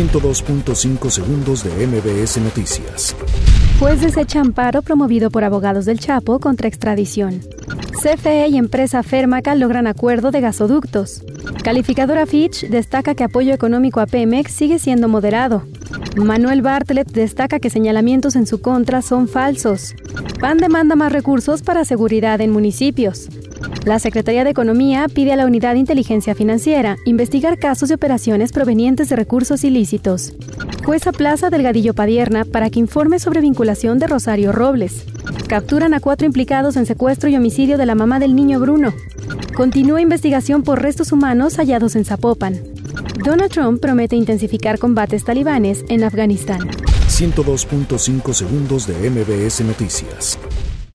102.5 segundos de MBS Noticias. Juez desecha amparo promovido por abogados del Chapo contra extradición. CFE y empresa Fermaca logran acuerdo de gasoductos. Calificadora Fitch destaca que apoyo económico a Pemex sigue siendo moderado. Manuel Bartlett destaca que señalamientos en su contra son falsos. PAN demanda más recursos para seguridad en municipios. La Secretaría de Economía pide a la Unidad de Inteligencia Financiera investigar casos de operaciones provenientes de recursos ilícitos. Jueza Plaza Delgadillo Padierna para que informe sobre vinculación de Rosario Robles. Capturan a cuatro implicados en secuestro y homicidio de la mamá del niño Bruno. Continúa investigación por restos humanos hallados en Zapopan. Donald Trump promete intensificar combates talibanes en Afganistán. 102.5 segundos de MBS Noticias.